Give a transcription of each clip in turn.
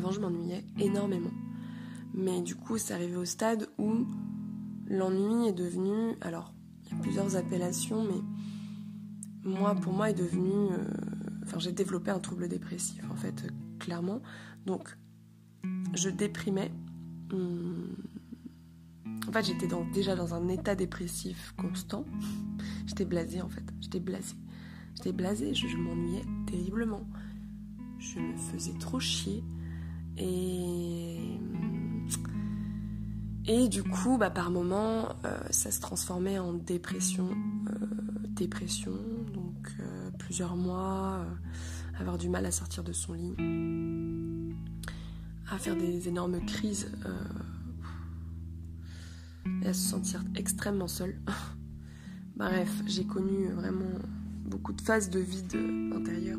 Avant, je m'ennuyais énormément. Mais du coup, c'est arrivé au stade où l'ennui est devenu. Alors, il y a plusieurs appellations, mais moi, pour moi, est devenu. Euh, enfin, j'ai développé un trouble dépressif, en fait, clairement. Donc, je déprimais. Hum, en fait, j'étais déjà dans un état dépressif constant. J'étais blasée, en fait. J'étais blasée. J'étais blasée, je, m'ennuyais terriblement. Je me faisais trop chier. Et. Et du coup, bah, par moments, euh, ça se transformait en dépression. Euh, dépression, donc euh, plusieurs mois, avoir du mal à sortir de son lit, à faire des énormes crises et à se sentir extrêmement seule. Bref, j'ai connu vraiment beaucoup de phases de vide intérieur.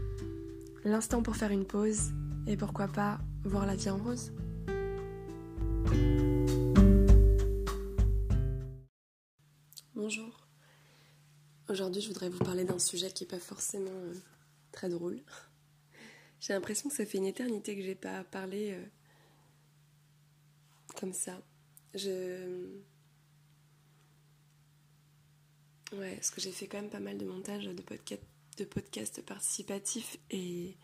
L'instant pour faire une pause et pourquoi pas voir la vie en rose. Bonjour. Aujourd'hui, je voudrais vous parler d'un sujet qui n'est pas forcément euh, très drôle. J'ai l'impression que ça fait une éternité que j'ai pas parlé euh, comme ça. Je. Ouais, parce que j'ai fait quand même pas mal de montages de, podcasts de podcasts participatifs et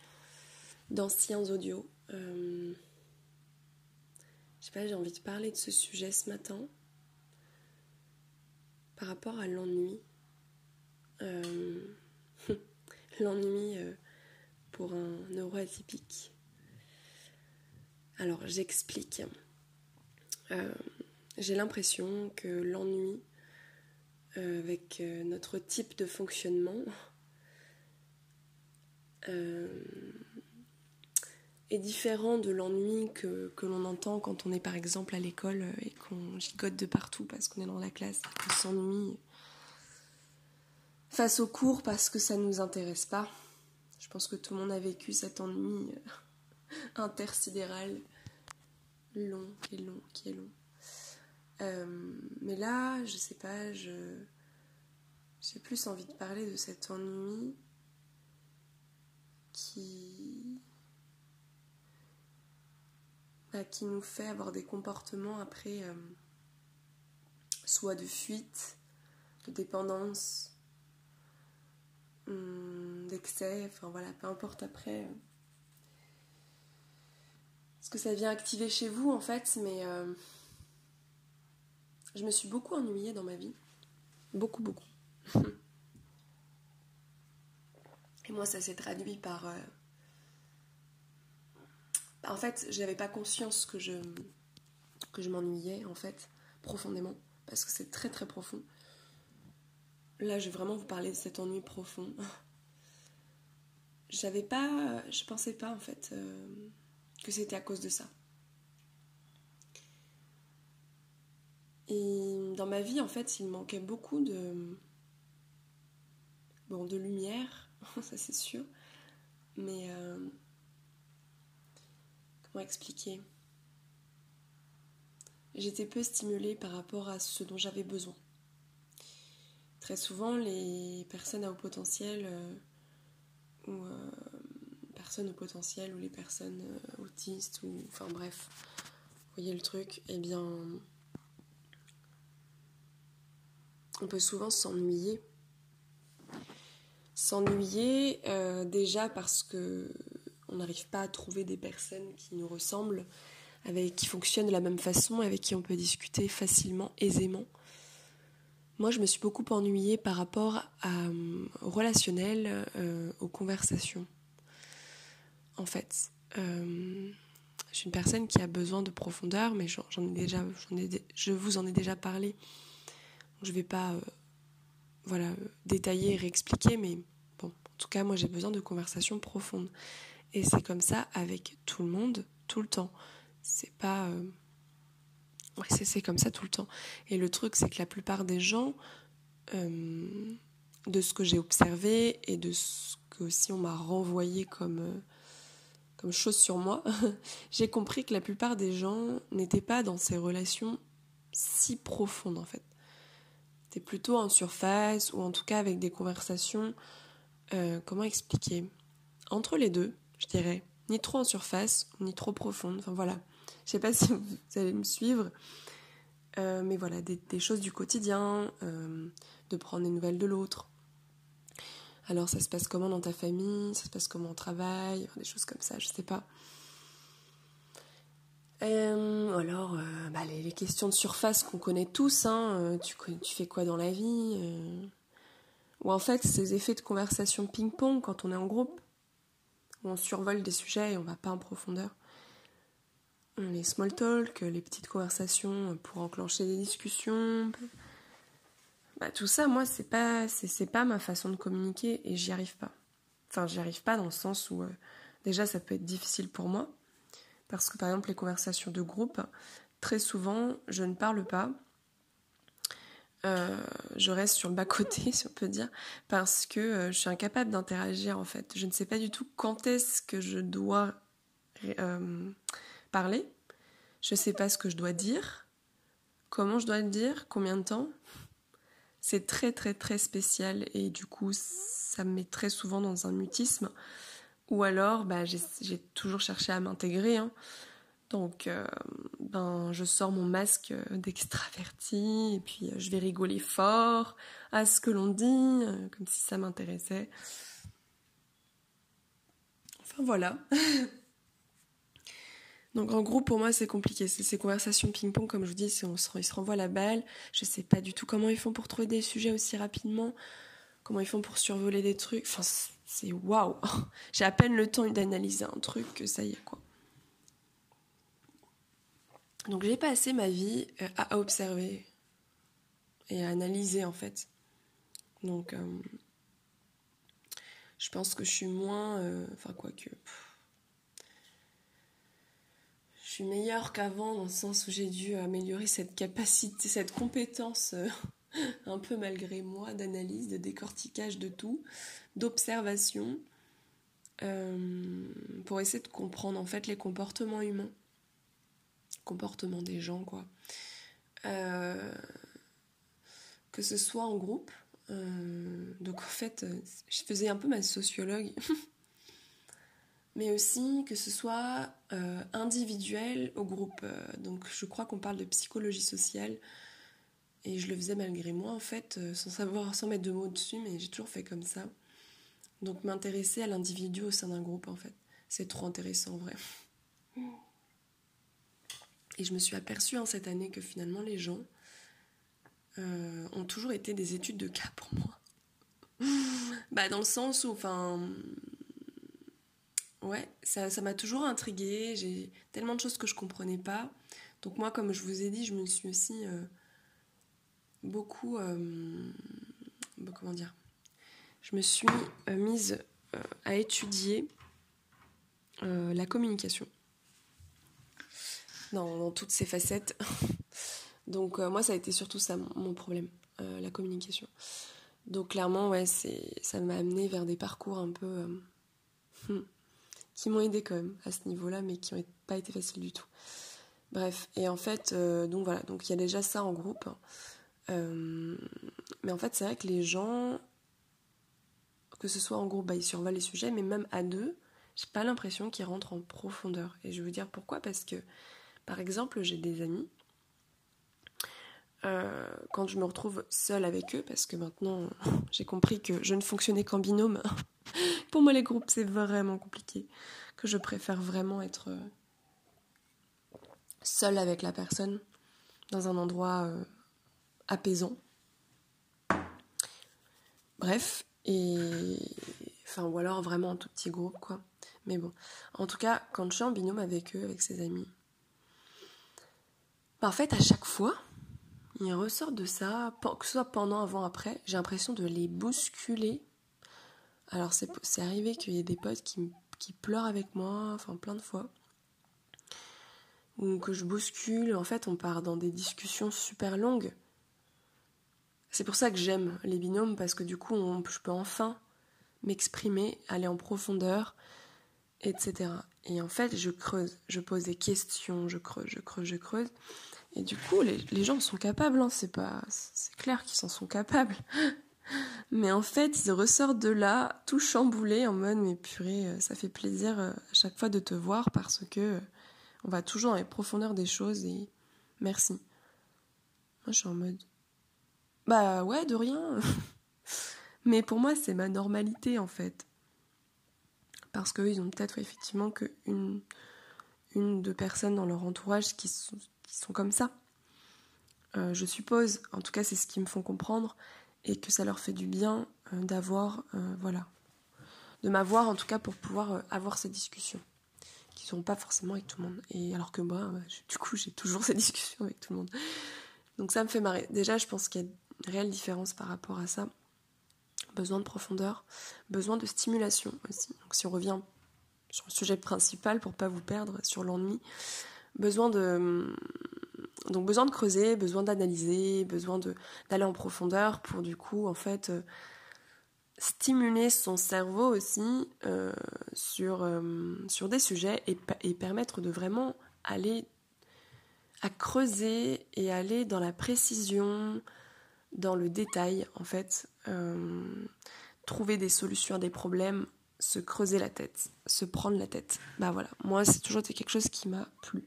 d'anciens audios. Euh, je sais pas, j'ai envie de parler de ce sujet ce matin par rapport à l'ennui. Euh, l'ennui euh, pour un neuroatypique. Alors j'explique. J'ai l'impression que l'ennui avec notre type de fonctionnement est différent de l'ennui que, que l'on entend quand on est par exemple à l'école et qu'on gigote de partout parce qu'on est dans la classe, qu'on s'ennuie face au cours parce que ça ne nous intéresse pas. Je pense que tout le monde a vécu cet ennui euh, intersidéral long, qui est long, qui est long. Euh, mais là, je sais pas, j'ai plus envie de parler de cet ennui qui bah, qui nous fait avoir des comportements après euh, soit de fuite, de dépendance, Hum, d'excès, enfin voilà, peu importe après euh, ce que ça vient activer chez vous en fait, mais euh, je me suis beaucoup ennuyée dans ma vie. Beaucoup, beaucoup. Et moi, ça s'est traduit par. Euh, en fait, je n'avais pas conscience que je, que je m'ennuyais, en fait, profondément, parce que c'est très très profond. Là, je vais vraiment vous parler de cet ennui profond. J'avais pas. Je pensais pas en fait euh, que c'était à cause de ça. Et dans ma vie, en fait, il manquait beaucoup de. Bon, de lumière, ça c'est sûr. Mais. Euh, comment expliquer? J'étais peu stimulée par rapport à ce dont j'avais besoin. Très souvent, les personnes à haut potentiel euh, ou euh, personnes au potentiel ou les personnes autistes ou enfin bref, vous voyez le truc, eh bien, on peut souvent s'ennuyer. S'ennuyer déjà parce que on n'arrive pas à trouver des personnes qui nous ressemblent, avec qui fonctionnent de la même façon, avec qui on peut discuter facilement, aisément. Moi, je me suis beaucoup ennuyée par rapport à, euh, au relationnel, euh, aux conversations. En fait, euh, je suis une personne qui a besoin de profondeur, mais j'en ai déjà, je vous en ai déjà parlé. je ne vais pas voilà, détailler et réexpliquer, mais bon, en tout cas, moi j'ai besoin de conversations profondes. Et c'est comme ça avec tout le monde, tout le temps. C'est pas. Euh, ouais, c'est comme ça tout le temps. Et le truc, c'est que la plupart des gens, euh, de ce que j'ai observé et de ce que aussi on m'a renvoyé comme, euh, comme chose sur moi, j'ai compris que la plupart des gens n'étaient pas dans ces relations si profondes en fait. C'était plutôt en surface ou en tout cas avec des conversations, comment expliquer, entre les deux je dirais. Ni trop en surface, ni trop profonde. Enfin voilà. Je sais pas si vous allez me suivre. Euh, mais voilà, des, choses du quotidien, euh, de prendre des nouvelles de l'autre. Alors ça se passe comment dans ta famille, ça se passe comment au travail, des choses comme ça, je sais pas. Euh, alors, bah, les, questions de surface qu'on connaît tous, hein, tu, tu, fais quoi dans la vie Ou en fait, ces effets de conversation ping-pong quand on est en groupe on survole des sujets et on va pas en profondeur. Les small talk, les petites conversations pour enclencher des discussions. Bah, tout ça, moi, c'est pas, c'est, pas ma façon de communiquer et j'y arrive pas. Enfin, j'y arrive pas dans le sens où, euh, déjà, ça peut être difficile pour moi. Parce que, par exemple, les conversations de groupe, très souvent, je ne parle pas euh, je reste sur le bas-côté, si on peut dire, parce que euh, je suis incapable d'interagir en fait. Je ne sais pas du tout quand est-ce que je dois euh, parler. Je ne sais pas ce que je dois dire, comment je dois le dire, combien de temps? C'est très très très spécial et du coup ça me met très souvent dans un mutisme. Ou alors bah, j'ai toujours cherché à m'intégrer. Hein. Donc, euh, ben, je sors mon masque d'extraverti et puis euh, je vais rigoler fort à ce que l'on dit, euh, comme si ça m'intéressait. Enfin voilà. Donc en gros, pour moi, c'est compliqué. Ces conversations ping-pong, comme je vous dis, on ils se renvoient la balle. Je sais pas du tout comment ils font pour trouver des sujets aussi rapidement, comment ils font pour survoler des trucs. Enfin, c'est waouh. J'ai à peine le temps d'analyser un truc que ça y est, quoi. Donc j'ai passé ma vie euh, à observer et à analyser en fait. Donc euh, je pense que je suis moins... Euh, enfin quoi que... Je suis meilleure qu'avant dans le sens où j'ai dû améliorer cette capacité, cette compétence un peu malgré moi d'analyse, de décortiquage de tout, d'observation, pour essayer de comprendre en fait les comportements humains comportement des gens, quoi. Euh, que ce soit en groupe. Euh, donc en fait, je faisais un peu ma sociologue. Mais aussi que ce soit euh, individuel au groupe. donc je crois qu'on parle de psychologie sociale. Et je le faisais malgré moi, en fait, sans savoir, sans mettre de mots dessus, mais j'ai toujours fait comme ça. Donc m'intéresser à l'individu au sein d'un groupe, en fait. C'est trop intéressant, en vrai. Et je me suis aperçue en cette année que finalement les gens euh, ont toujours été des études de cas pour moi. bah dans le sens où, enfin, ouais, ça, m'a toujours intriguée. J'ai tellement de choses que je comprenais pas. Donc moi, comme je vous ai dit, je me suis aussi euh, beaucoup, euh, comment dire, je me suis mise à étudier la communication dans, toutes ses facettes. Donc euh, moi, ça a été surtout ça mon, problème, euh, la communication. Donc clairement, ouais, ça m'a amené vers des parcours un peu euh, hmm, qui m'ont aidé quand même à ce niveau-là, mais qui n'ont pas été faciles du tout. Bref, et en fait, donc voilà, donc il y a déjà ça en groupe. mais en fait, c'est vrai que les gens, que ce soit en groupe, bah, ils survolent les sujets, mais même à deux, j'ai pas l'impression qu'ils rentrent en profondeur. Et je veux dire pourquoi? Parce que par exemple, j'ai des amis. Euh, quand je me retrouve seule avec eux, parce que maintenant j'ai compris que je ne fonctionnais qu'en binôme. Pour moi, les groupes, c'est vraiment compliqué. Que je préfère vraiment être euh, seule avec la personne dans un endroit euh, apaisant. Bref, et. Enfin, ou alors vraiment un tout petit groupe, quoi. Mais bon. En tout cas, quand je suis en binôme avec eux, avec ses amis, bah, en fait, à chaque fois, ils ressortent de ça, que ce soit pendant, avant, après, j'ai l'impression de les bousculer. Alors c'est arrivé qu'il y ait des potes qui, qui pleurent avec moi, enfin plein de fois. Ou que je bouscule, en fait on part dans des discussions super longues. C'est pour ça que j'aime les binômes, parce que du coup je peux enfin m'exprimer, aller en profondeur, etc. Et en fait je creuse, je pose des questions, je creuse, je creuse, je creuse. Et du coup, les, gens sont capables, hein, c'est pas, c'est clair qu'ils s'en sont capables. Mais en fait, ils ressortent de là tout chamboulés en mode mais purée, euh, ça fait plaisir euh, à chaque fois de te voir parce que euh, on va toujours dans les profondeurs des choses et merci. Moi, je suis en mode bah ouais, de rien. mais pour moi, c'est ma normalité en fait. Parce qu'eux, ils ont peut-être effectivement qu'une une, deux personnes dans leur entourage qui sont, qui sont comme ça. Euh, je suppose, en tout cas c'est ce qu'ils me font comprendre, et que ça leur fait du bien euh, d'avoir, euh, voilà, de m'avoir en tout cas pour pouvoir avoir ces discussions, qui sont pas forcément avec tout le monde. Et alors que moi, du coup, j'ai toujours ces discussions avec tout le monde. Donc ça me fait marrer. Déjà, je pense qu'il y a réelle différence par rapport à ça. Besoin de profondeur, besoin de stimulation aussi. Donc si on revient sur le sujet principal pour pas vous perdre sur l'ennui, besoin de donc besoin de creuser, besoin d'analyser, besoin d'aller en profondeur pour du coup en fait euh, stimuler son cerveau aussi euh, sur, euh, sur des sujets et, et, permettre de vraiment aller à creuser et aller dans la précision, dans le détail en fait, trouver des solutions à des problèmes, se creuser la tête, se prendre la tête. Bah voilà, moi c'est toujours quelque chose qui m'a plu.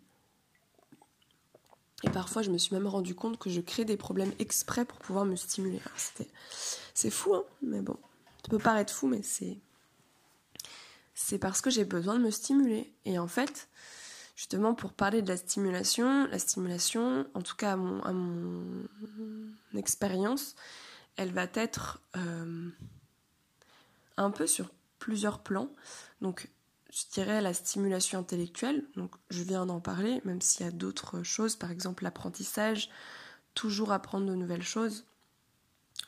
Et parfois, je me suis même rendu compte que je crée des problèmes exprès pour pouvoir me stimuler. C'est fou, hein mais bon. Ça peut paraître fou, mais c'est. C'est parce que j'ai besoin de me stimuler. Et en fait, justement, pour parler de la stimulation, la stimulation, en tout cas à mon, à mon expérience, elle va être euh, un peu sur plusieurs plans. Donc, je dirais la stimulation intellectuelle. Donc je viens d'en parler, même s'il y a d'autres choses, par exemple l'apprentissage, toujours apprendre de nouvelles choses.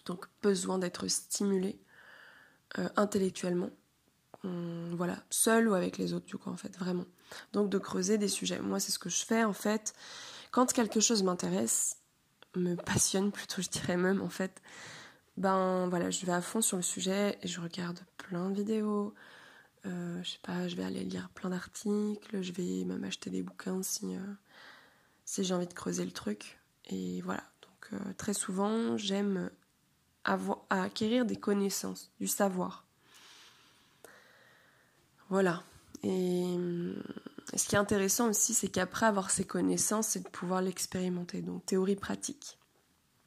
Donc besoin d'être stimulé euh, intellectuellement. Hum, voilà, seul ou avec les autres du coup en fait, vraiment. Donc de creuser des sujets. Moi c'est ce que je fais en fait. Quand quelque chose m'intéresse, me passionne plutôt je dirais même en fait, ben voilà, je vais à fond sur le sujet et je regarde plein de vidéos, euh, je sais pas, je vais aller lire plein d'articles, je vais même acheter des bouquins si, euh, si j'ai envie de creuser le truc. Et voilà, donc euh, très souvent, j'aime acquérir des connaissances, du savoir. Voilà. Et ce qui est intéressant aussi, c'est qu'après avoir ces connaissances, c'est de pouvoir l'expérimenter. Donc théorie pratique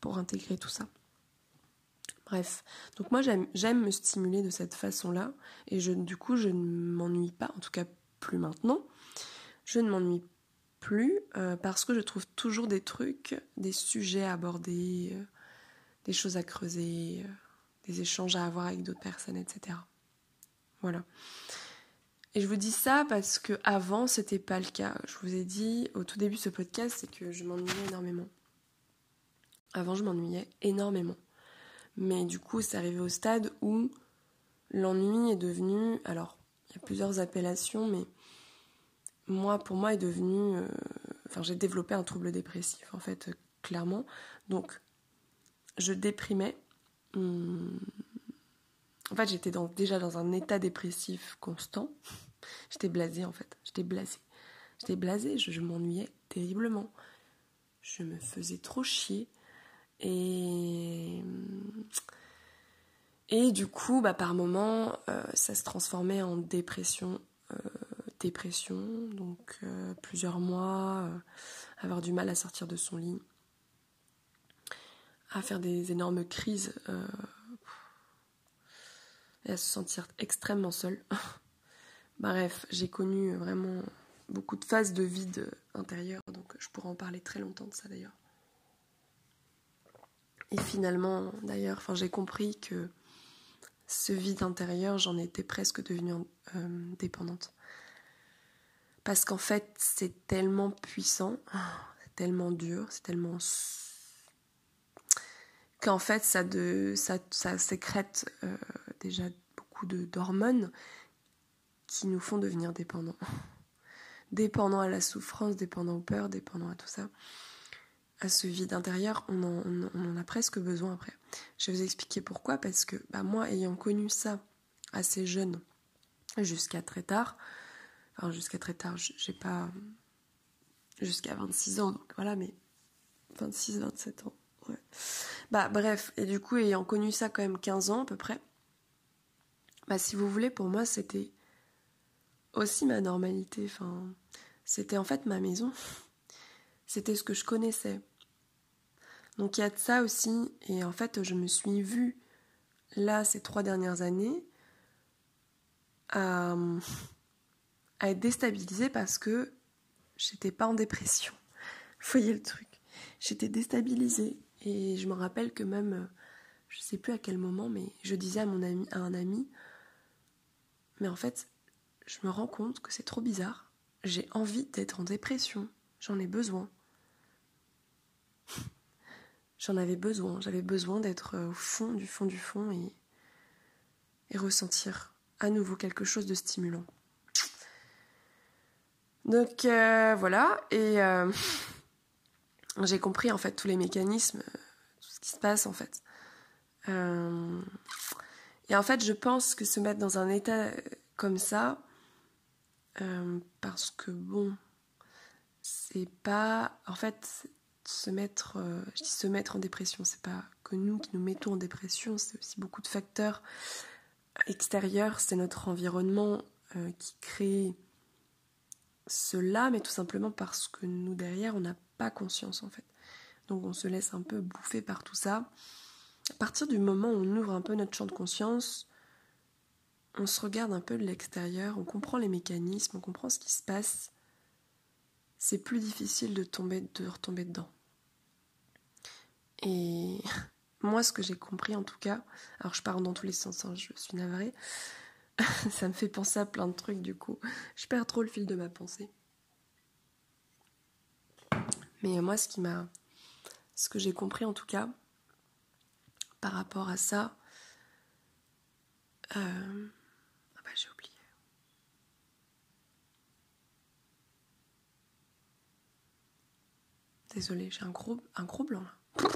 pour intégrer tout ça. Bref, donc moi j'aime me stimuler de cette façon-là et je, du coup je ne m'ennuie pas, en tout cas plus maintenant. Je ne m'ennuie plus euh, parce que je trouve toujours des trucs, des sujets à aborder, euh, des choses à creuser, euh, des échanges à avoir avec d'autres personnes, etc. Voilà. Et je vous dis ça parce que avant c'était pas le cas. Je vous ai dit au tout début de ce podcast, c'est que je m'ennuyais énormément. Avant je m'ennuyais énormément. Mais du coup, c'est arrivé au stade où l'ennui est devenu. Alors, il y a plusieurs appellations, mais moi, pour moi, est devenu. Euh, enfin, j'ai développé un trouble dépressif, en fait, clairement. Donc, je déprimais. Hum, en fait, j'étais déjà dans un état dépressif constant. J'étais blasée, en fait. J'étais blasée. J'étais blasée, je m'ennuyais terriblement. Je me faisais trop chier. Et, du coup, bah, par moments, euh, ça se transformait en dépression. Euh, dépression, donc euh, plusieurs mois, avoir du mal à sortir de son lit, à faire des énormes crises et à se sentir extrêmement seule. Bref, j'ai connu vraiment beaucoup de phases de vide intérieur, donc je pourrais en parler très longtemps de ça d'ailleurs. Et finalement, d'ailleurs, j'ai compris que ce vide intérieur, j'en étais presque devenue euh, dépendante. Parce qu'en fait, c'est tellement puissant, c'est tellement dur, c'est tellement qu'en fait ça, ça, ça sécrète euh, déjà beaucoup d'hormones qui nous font devenir dépendants. dépendants à la souffrance, dépendants aux peurs, dépendants à tout ça. À ce vide intérieur, on en, a presque besoin après. Je vais vous expliquer pourquoi, parce que bah, moi, ayant connu ça assez jeune, jusqu'à très tard, enfin jusqu'à très tard, j'ai pas jusqu'à 26 ans, donc voilà, mais 26, 27 ans. Bah bref, et du coup, ayant connu ça quand même 15 ans à peu près, bah si vous voulez, pour moi, c'était aussi ma normalité, enfin, c'était en fait ma maison, c'était ce que je connaissais. Donc il y a de ça aussi, et en fait, je me suis vue là ces trois dernières années à, être déstabilisée parce que j'étais pas en dépression. Vous voyez le truc. J'étais déstabilisée et je me rappelle que même, je sais plus à quel moment, mais je disais à mon ami, à un ami, mais en fait, je me rends compte que c'est trop bizarre. J'ai envie d'être en dépression. J'en ai besoin. J'en avais besoin. J'avais besoin d'être au fond du fond du fond et, et ressentir à nouveau quelque chose de stimulant. Donc euh, voilà, et euh, j'ai compris en fait tous les mécanismes, euh, tout ce qui se passe en fait. Et en fait, je pense que se mettre dans un état comme ça, parce que bon, c'est pas. En fait, se mettre. je dis se mettre en dépression, c'est pas que nous qui nous mettons en dépression, c'est aussi beaucoup de facteurs extérieur, c'est notre environnement euh, qui crée cela, mais tout simplement parce que nous derrière, on n'a pas conscience en fait. Donc on se laisse un peu bouffer par tout ça. À partir du moment où on ouvre un peu notre champ de conscience, on se regarde un peu de l'extérieur, on comprend les mécanismes, on comprend ce qui se passe. C'est plus difficile de tomber, de retomber dedans. Et moi, ce que j'ai compris en tout cas, alors je pars dans tous les sens, hein, je suis navrée, ça me fait penser à plein de trucs du coup. Je perds trop le fil de ma pensée. Mais moi, qui m'a. Ce que j'ai compris en tout cas, par rapport à ça. Euh... Ah bah, j'ai oublié. Désolée, j'ai un gros, un gros blanc là.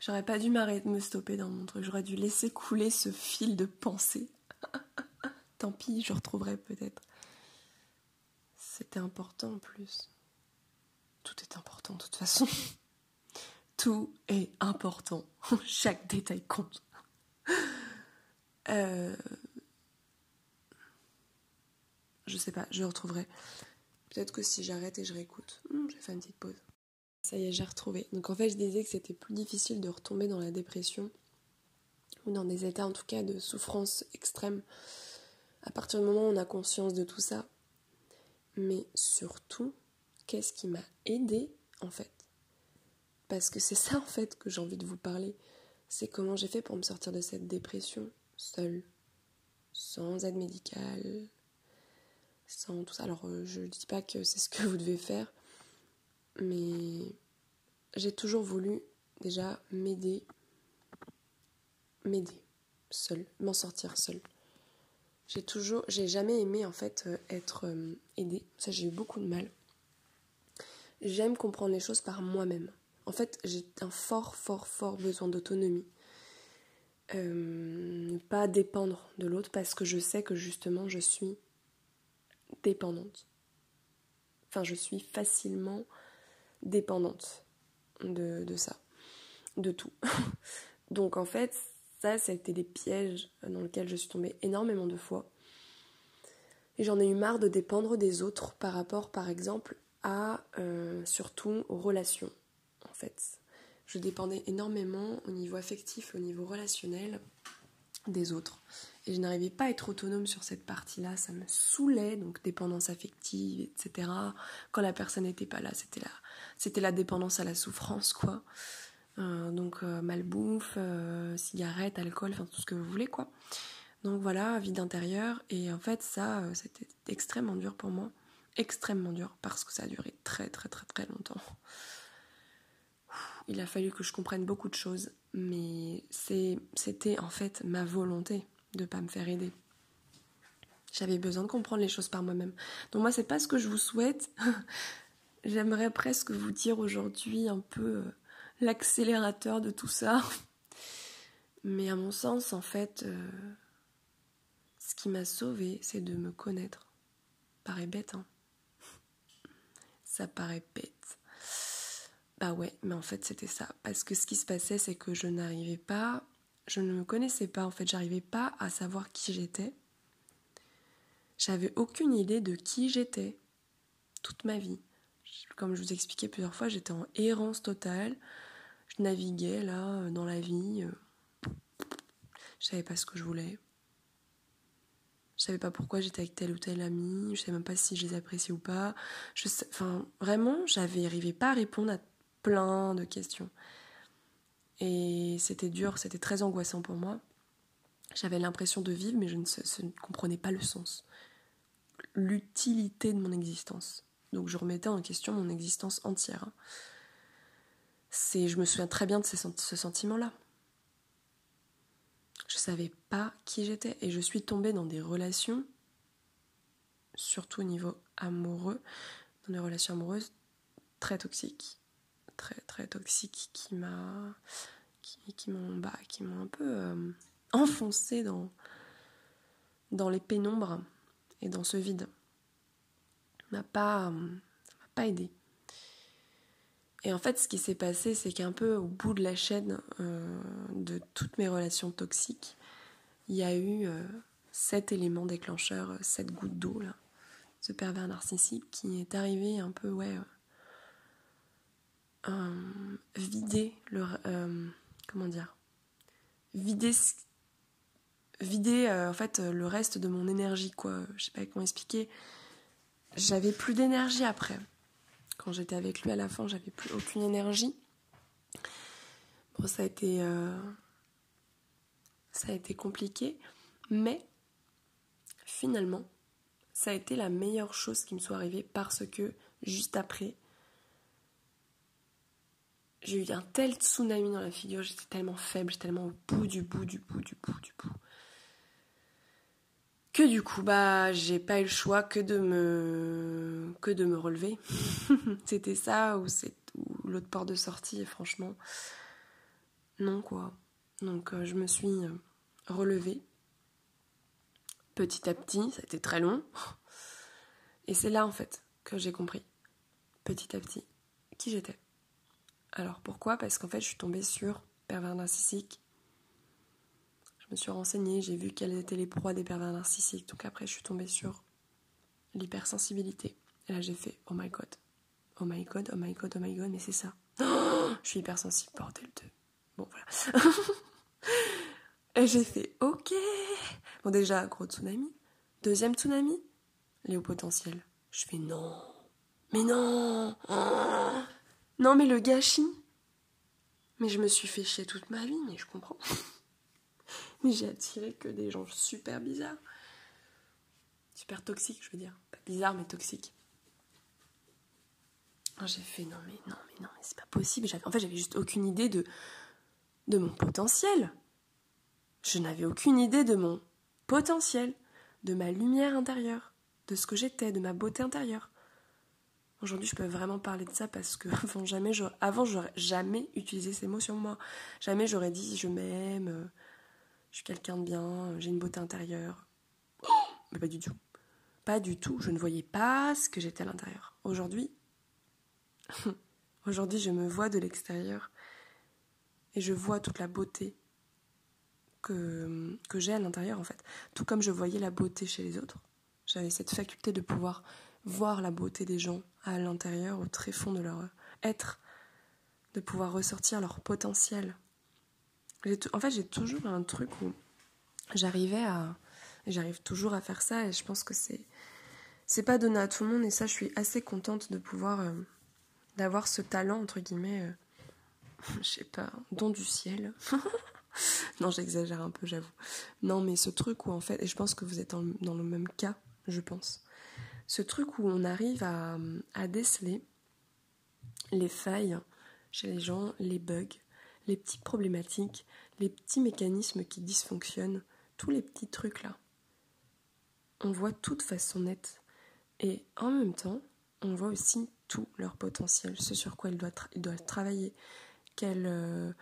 J'aurais pas dû m'arrêter de me stopper dans mon truc. J'aurais dû laisser couler ce fil de pensée. Tant pis, je retrouverai peut-être. C'était important en plus. Tout est important de toute façon. Tout est important. Chaque détail compte. Euh... Je sais pas, je retrouverai. Peut-être que si j'arrête et je réécoute, hmm, je vais faire une petite pause. Ça y est, j'ai retrouvé. Donc en fait, je disais que c'était plus difficile de retomber dans la dépression, ou dans des états en tout cas de souffrance extrême, à partir du moment où on a conscience de tout ça. Mais surtout, qu'est-ce qui m'a aidé en fait? Parce que c'est ça en fait que j'ai envie de vous parler. C'est comment j'ai fait pour me sortir de cette dépression seule, sans aide médicale, sans tout ça. Alors euh, je ne dis pas que c'est ce que vous devez faire, mais j'ai toujours voulu déjà m'aider, m'aider seule, m'en sortir seule. J'ai toujours, j'ai jamais aimé en fait euh, être euh, aidée. Ça, j'ai eu beaucoup de mal. J'aime comprendre les choses par moi-même. En fait, j'ai un fort, fort, fort besoin d'autonomie. Euh, pas dépendre de l'autre parce que je sais que justement je suis dépendante. Enfin, je suis facilement dépendante de, ça, de tout. Donc en fait, ça, ça a été des pièges dans lesquels je suis tombée énormément de fois. Et j'en ai eu marre de dépendre des autres par rapport, par exemple, à euh, surtout aux relations. Je dépendais énormément au niveau affectif, au niveau relationnel des autres. Et je n'arrivais pas à être autonome sur cette partie-là, ça me saoulait, donc dépendance affective, etc. Quand la personne n'était pas là, c'était la, c'était la dépendance à la souffrance, quoi. Euh, donc euh, malbouffe, euh, cigarette, alcool, enfin tout ce que vous voulez, quoi. Donc voilà, vie d'intérieur. Et en fait, ça, c'était extrêmement dur pour moi. Extrêmement dur, parce que ça a duré très très très très longtemps. Il a fallu que je comprenne beaucoup de choses, mais c'était en fait ma volonté de ne pas me faire aider. J'avais besoin de comprendre les choses par moi-même. Donc moi, c'est pas ce que je vous souhaite. J'aimerais presque vous dire aujourd'hui un peu euh, l'accélérateur de tout ça. Mais à mon sens, en fait, euh, ce qui m'a sauvé, c'est de me connaître. Paraît bête, hein. Ça paraît bête. Bah ouais, mais en fait, c'était ça. Parce que ce qui se passait, c'est que je n'arrivais pas, je ne me connaissais pas, en fait, j'arrivais pas à savoir qui j'étais. J'avais aucune idée de qui j'étais toute ma vie. Comme je vous expliquais plusieurs fois, j'étais en errance totale. Je naviguais là dans la vie. Je savais pas ce que je voulais. Je savais pas pourquoi j'étais avec tel ou tel ami. Je savais même pas si je les appréciais ou pas. Je enfin, vraiment, j'avais arrivé pas à répondre à plein de questions. Et c'était dur, c'était très angoissant pour moi. J'avais l'impression de vivre, mais je ne comprenais pas le sens l'utilité de mon existence. Donc je remettais en question mon existence entière. C'est, je me souviens très bien de ce sentiment-là. Je savais pas qui j'étais et je suis tombée dans des relations, surtout au niveau amoureux, dans des relations amoureuses très toxiques, très très toxiques qui m'a, qui, m'ont, bah, qui un peu euh, enfoncé dans dans les pénombres et dans ce vide. M'a pas, m'a pas aidé. Et en fait, ce qui s'est passé, c'est qu'un peu au bout de la chaîne euh, de toutes mes relations toxiques, il y a eu euh, sept éléments déclencheurs, euh, sept gouttes d'eau là, ce pervers narcissique qui est arrivé un peu, ouais, vider le, comment dire, vider vider euh, en fait le reste de mon énergie quoi. Je sais pas comment expliquer. J'avais plus d'énergie après. Quand j'étais avec lui à la fin, j'avais plus aucune énergie. Bon, ça a été euh, ça a été compliqué, mais finalement, ça a été la meilleure chose qui me soit arrivée parce que juste après, j'ai eu un tel tsunami dans la figure, j'étais tellement faible, j'étais tellement au bout du bout du bout du bout du bout. Que du coup bah j'ai pas eu le choix que de me que de me relever. C'était ça ou l'autre porte de sortie franchement non quoi. Donc euh, je me suis euh, relevée. Petit à petit ça a été très long. Et c'est là en fait que j'ai compris petit à petit qui j'étais alors pourquoi? Parce qu'en fait je suis tombée sur pervers narcissique me suis renseignée, j'ai vu quelles étaient les proies des pervers narcissiques. Donc après, je suis tombée sur l'hypersensibilité. Et là, j'ai fait Oh my god, oh my god, oh my god, oh my god, mais c'est ça. je suis hypersensible, bordel de. Bon, voilà. et j'ai fait Ok. Bon, déjà, gros tsunami. Deuxième tsunami, les hauts potentiels. Je fais Non. Mais non Non, mais le gâchis. Mais je me suis fait chier toute ma vie, mais je comprends. mais j'ai attiré que des gens super bizarres. Super toxiques, je veux dire. Pas bizarres, mais toxiques. J'ai fait non, mais non, mais non, mais c'est pas possible. En fait, j'avais juste aucune idée de, de mon potentiel. Je n'avais aucune idée de mon potentiel, de ma lumière intérieure, de ce que j'étais, de ma beauté intérieure. Aujourd'hui, je peux vraiment parler de ça parce que avant jamais, j'aurais jamais utilisé ces mots sur moi. Jamais j'aurais dit je m'aime, euh, je suis quelqu'un de bien, j'ai une beauté intérieure. Mais pas du tout. Pas du tout. Je ne voyais pas ce que j'étais à l'intérieur. Aujourd'hui, aujourd'hui, je me vois de l'extérieur et je vois toute la beauté que j'ai à l'intérieur en fait. Tout comme je voyais la beauté chez les autres. J'avais cette faculté de pouvoir voir la beauté des gens à l'intérieur, au très fond de leur être, de pouvoir ressortir leur potentiel, en fait, j'ai toujours un truc où j'arrivais à. J'arrive toujours à faire ça et je pense que c'est. C'est pas donné à tout le monde et ça, je suis assez contente de pouvoir. Euh, d'avoir ce talent, entre guillemets. Euh, je sais pas, don du ciel. non, j'exagère un peu, j'avoue. Non, mais ce truc où en fait. Et je pense que vous êtes dans le même cas, je pense. Ce truc où on arrive à, déceler les failles chez les gens les bugs, les petites problématiques, les petits mécanismes qui dysfonctionnent, tous les petits trucs là. On voit tout de façon nette. Et en même temps, on voit aussi tout leur potentiel, ce sur quoi ils doivent, travailler, euh,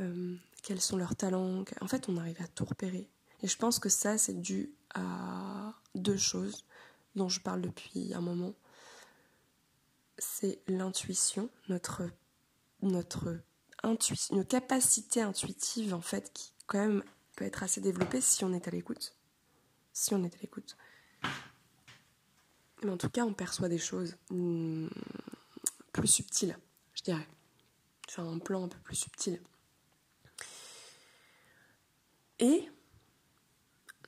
euh, quels, sont leurs talents. En fait, on arrive à tout repérer. Et je pense que ça, c'est dû à deux choses dont je parle depuis un moment. C'est l'intuition, notre, notre, intuition, notre capacité intuitive, en fait, qui quand même peut être assez développée si on est à l'écoute. Si on est à l'écoute. Mais en tout cas, on perçoit des choses hmm, plus subtiles, je dirais. Sur un plan un peu plus subtil. Et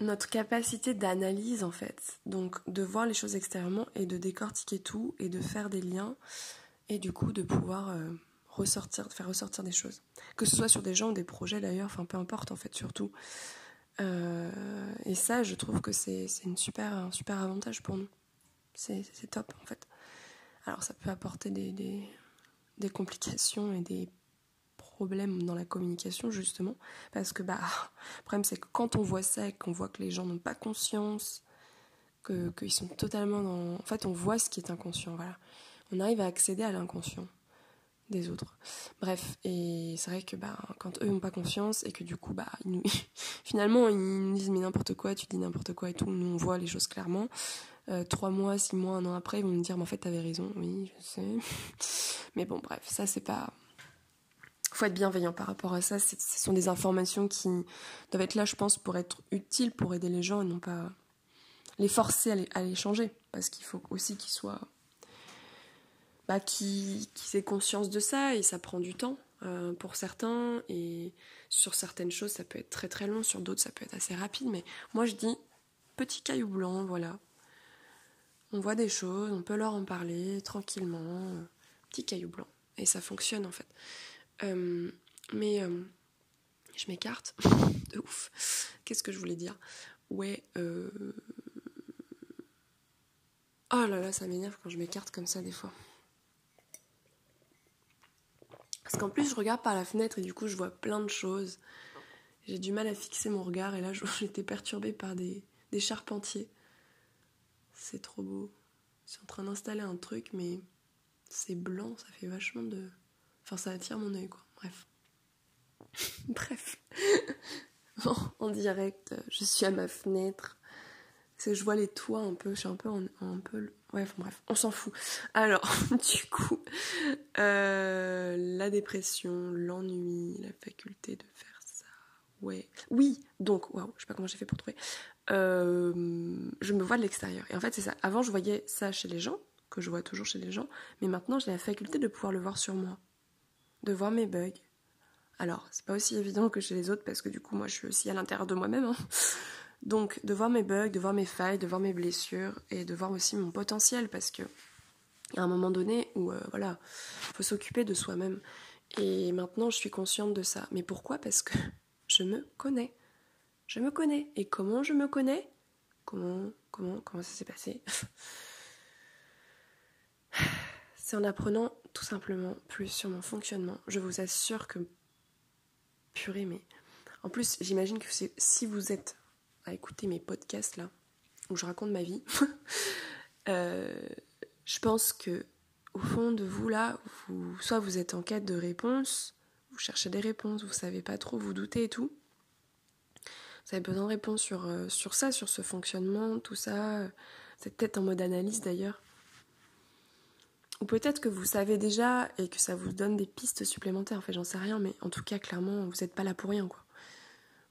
notre capacité d'analyse, en fait, donc de voir les choses extérieurement et de décortiquer tout et de faire des liens et du coup de pouvoir euh, ressortir, faire ressortir des choses. Que ce soit sur des gens ou des projets d'ailleurs, enfin peu importe en fait, surtout. Euh, et ça, je trouve que c'est une super, un super avantage pour nous. C'est top en fait. Alors ça peut apporter des, des, complications et des problèmes dans la communication justement parce que bah le problème c'est que quand on voit ça et qu'on voit que les gens n'ont pas conscience que qu'ils sont totalement dans en fait on voit ce qui est inconscient voilà on arrive à accéder à l'inconscient des autres. Bref, et c'est vrai que bah, quand eux n'ont pas confiance et que du coup, bah, ils nous... finalement, ils nous disent mais n'importe quoi, tu dis n'importe quoi et tout, nous on voit les choses clairement. Euh, trois mois, six mois, un an après, ils vont me dire mais en fait t'avais raison, oui, je sais. mais bon, bref, ça c'est pas. Faut être bienveillant par rapport à ça. Ce sont des informations qui doivent être là, je pense, pour être utiles, pour aider les gens et non pas les forcer à les, changer. Parce qu'il faut aussi qu'ils soient bah, qui, qui conscience de ça et ça prend du temps euh, pour certains et sur certaines choses ça peut être très très long, sur d'autres ça peut être assez rapide mais moi je dis petit caillou blanc, voilà. On voit des choses, on peut leur en parler tranquillement, petit caillou blanc et ça fonctionne en fait. Euh, mais je m'écarte de ouf. Qu'est-ce que je voulais dire? Ouais. Oh là là, ça m'énerve quand je m'écarte comme ça des fois. Parce qu'en plus, je regarde par la fenêtre et du coup, je vois plein de choses. J'ai du mal à fixer mon regard et là, j'étais perturbée par des, des charpentiers. C'est trop beau. Je suis en train d'installer un truc, mais c'est blanc, ça fait vachement de. Enfin, ça attire mon œil, quoi. Bref. Bref. en direct, je suis à ma fenêtre. Je vois les toits un peu, je suis un peu en, un peu Ouais, bref, on s'en fout. Alors, du coup, euh, la dépression, l'ennui, la faculté de faire ça. Ouais. Oui, donc, waouh, je sais pas comment j'ai fait pour trouver. Euh, je me vois de l'extérieur. Et en fait, c'est ça. Avant, je voyais ça chez les gens, que je vois toujours chez les gens, mais maintenant, j'ai la faculté de pouvoir le voir sur moi, de voir mes bugs. Alors, c'est pas aussi évident que chez les autres, parce que du coup, moi, je suis aussi à l'intérieur de moi-même. Hein. Donc, de voir mes bugs, de voir mes failles, de voir mes blessures et de voir aussi mon potentiel parce que a un moment donné où, euh, voilà, faut s'occuper de soi-même. Et maintenant, je suis consciente de ça. Mais pourquoi? Parce que je me connais. Je me connais. Et comment je me connais? Comment, comment, comment ça s'est passé? C'est en apprenant tout simplement plus sur mon fonctionnement. Je vous assure que, purée, mais en plus, j'imagine que si vous êtes à écouter mes podcasts là, où je raconte ma vie, euh, je pense que au fond de vous là, vous, soit vous êtes en quête de réponses, vous cherchez des réponses, vous savez pas trop, vous doutez et tout. Vous avez besoin de réponses sur, euh, sur ça, sur ce fonctionnement, tout ça. C'est peut-être en mode analyse d'ailleurs. Ou peut-être que vous savez déjà et que ça vous donne des pistes supplémentaires. En fait, j'en sais rien, mais en tout cas, clairement, vous n'êtes pas là pour rien, quoi.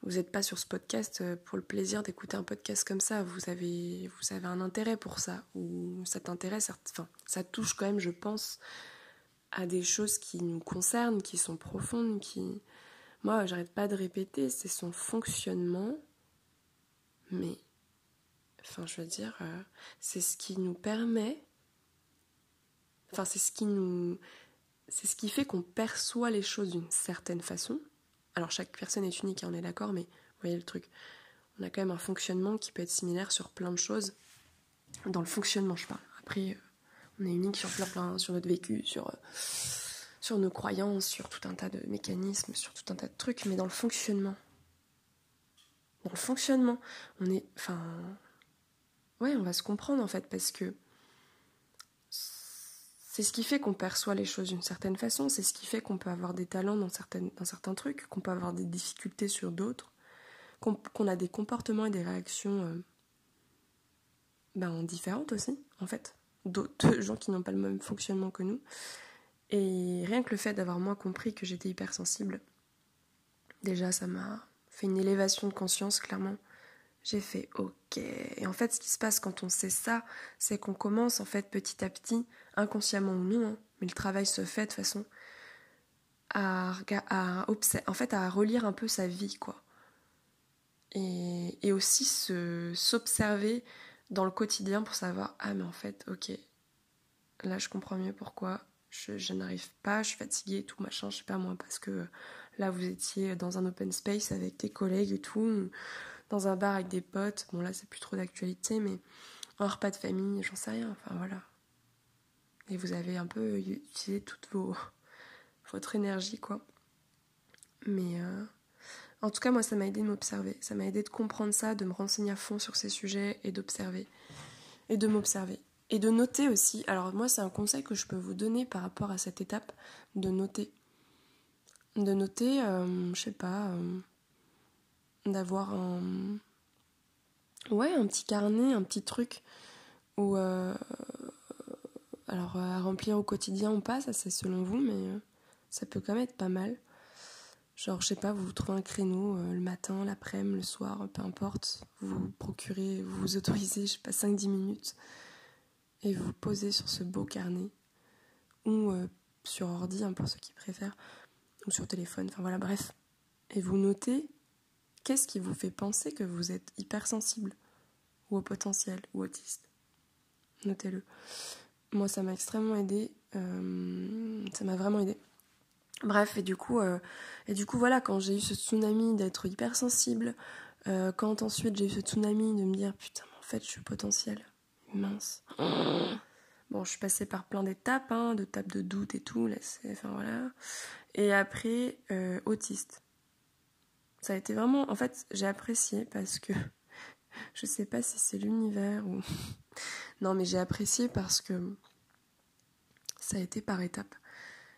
Vous n'êtes pas sur ce podcast euh, pour le plaisir d'écouter un podcast comme ça. Vous avez, vous avez un intérêt pour ça. Ou cet intérêt, enfin, ça touche quand même, je pense, à des choses qui nous concernent, qui sont profondes, qui. Moi, j'arrête pas de répéter, c'est son fonctionnement. Mais. Enfin, je veux dire, euh, c'est ce qui nous permet. Enfin, c'est ce qui fait qu'on perçoit les choses d'une certaine façon alors chaque personne est unique, hein, on est d'accord, mais vous voyez le truc. On a quand même un fonctionnement qui peut être similaire sur plein de choses. Dans le fonctionnement, je parle. Après, euh, on est unique sur plein, plein sur notre vécu, sur, euh, sur nos croyances, sur tout un tas de mécanismes, sur tout un tas de trucs, mais dans le fonctionnement. Dans le fonctionnement, on est. Enfin. Ouais, on va se comprendre en fait, parce que c'est ce qui fait qu'on perçoit les choses d'une certaine façon, c'est ce qui fait qu'on peut avoir des talents dans, certains trucs, qu'on peut avoir des difficultés sur d'autres, qu'on a des comportements et des réactions euh, ben, différentes aussi, en fait. D'autres gens qui n'ont pas le même fonctionnement que nous. Et rien que le fait d'avoir moi compris que j'étais hypersensible, déjà ça m'a fait une élévation de conscience, clairement. J'ai fait OK. Et en fait, ce qui se passe quand on sait ça, c'est qu'on commence en fait petit à petit, inconsciemment ou non, hein, mais le travail se fait de façon à, à, en fait, à relire un peu sa vie, quoi. Et, et aussi s'observer dans le quotidien pour savoir ah mais en fait ok là je comprends mieux pourquoi je, n'arrive pas je suis fatiguée tout machin je sais pas moi parce que là vous étiez dans un open space avec tes collègues et tout dans un bar avec des potes. Bon, là, c'est plus trop d'actualité, mais un repas de famille, j'en sais rien. Enfin, voilà. Et vous avez un peu utilisé toute vos, votre énergie, quoi. Mais euh, en tout cas, moi, ça m'a aidé de m'observer. Ça m'a aidé de comprendre ça, de me renseigner à fond sur ces sujets et d'observer. Et de m'observer. Et de noter aussi. Alors, moi, c'est un conseil que je peux vous donner par rapport à cette étape de noter. De noter, euh, je sais pas. Euh, d'avoir un ouais un petit carnet un petit truc où euh, alors à remplir au quotidien ou pas ça c'est selon vous mais euh, ça peut quand même être pas mal. Genre je sais pas vous, trouvez un créneau euh, le matin l'après-midi le soir peu importe vous procurez vous autorisez je sais pas 5-10 minutes et vous, posez sur ce beau carnet ou sur ordi hein, pour ceux qui préfèrent ou sur téléphone enfin voilà bref. Et vous notez Qu'est-ce qui vous fait penser que vous êtes hypersensible ou au potentiel ou autiste? Notez-le. Moi, ça m'a extrêmement aidé. Euh, ça m'a vraiment aidé. Bref, et du coup, euh, et du coup, voilà, quand j'ai eu ce tsunami d'être hypersensible, euh, quand ensuite j'ai eu ce tsunami de me dire putain, mais en fait, je suis potentiel, mince. Bon, je suis passée par plein d'étapes, hein, de tapes de doute et tout, là, enfin voilà. Et après, autiste ça a été vraiment. En fait, j'ai apprécié parce que. Je sais pas si c'est l'univers ou. non, mais j'ai apprécié parce que. Ça a été par étapes.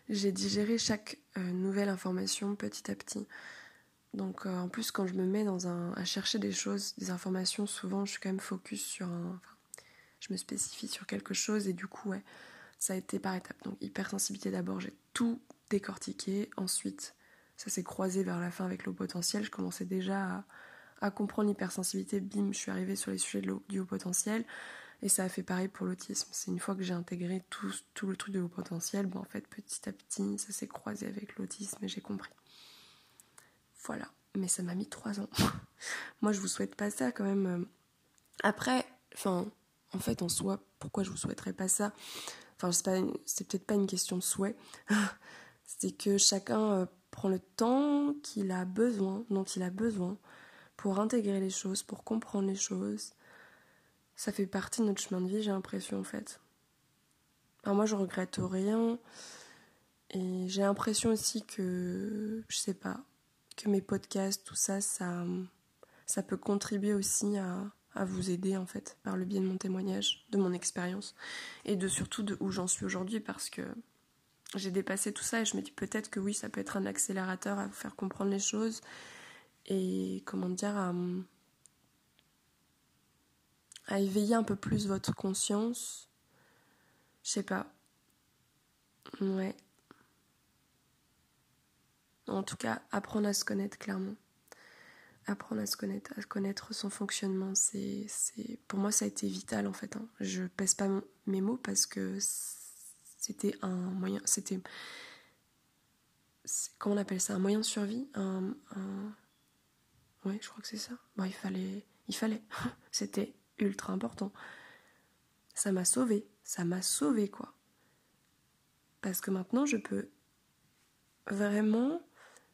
J'ai digéré chaque euh, nouvelle information petit à petit. Donc, euh, en plus, quand je me mets dans un, à chercher des choses, des informations, souvent, je suis quand même focus sur un. Je me spécifie sur quelque chose et du coup, ouais, ça a été par étapes. Donc, hypersensibilité d'abord, j'ai tout décortiqué. Ensuite, ça s'est croisé vers la fin avec le potentiel. Je commençais déjà à, comprendre l'hypersensibilité. Bim, je suis arrivée sur les sujets de du haut potentiel. Et ça a fait pareil pour l'autisme. C'est une fois que j'ai intégré tout, tout, le truc de haut potentiel, bon, en fait, petit à petit, ça s'est croisé avec l'autisme et j'ai compris. Voilà. Mais ça m'a mis trois ans. Moi, je vous souhaite pas ça quand même. Après, enfin, en fait, en soi, pourquoi je vous souhaiterais pas ça? Enfin, c'est peut-être pas une question de souhait. c'est que chacun euh, prend le temps qu'il a besoin, dont il a besoin, pour intégrer les choses, pour comprendre les choses. Ça fait partie de notre chemin de vie, j'ai l'impression en fait. Alors moi je regrette rien. Et j'ai l'impression aussi que, je sais pas, que mes podcasts, tout ça, ça, peut contribuer aussi à, à vous aider en fait, par le biais de mon témoignage, de mon expérience, et de surtout de où j'en suis aujourd'hui, parce que j'ai dépassé tout ça et je me dis peut-être que oui, ça peut être un accélérateur à vous faire comprendre les choses et comment dire à, éveiller un peu plus votre conscience. Je sais pas. Ouais. En tout cas, apprendre à se connaître clairement. Apprendre à se connaître, à connaître son fonctionnement, c'est, pour moi ça a été vital en fait. Hein. Je pèse pas mes mots parce que c'était un moyen, c'était, comment on appelle ça, un moyen de survie, un, ouais, je crois que c'est ça. Bon, il fallait, il fallait, c'était ultra important. Ça m'a sauvé, ça m'a sauvé quoi. Parce que maintenant, je peux vraiment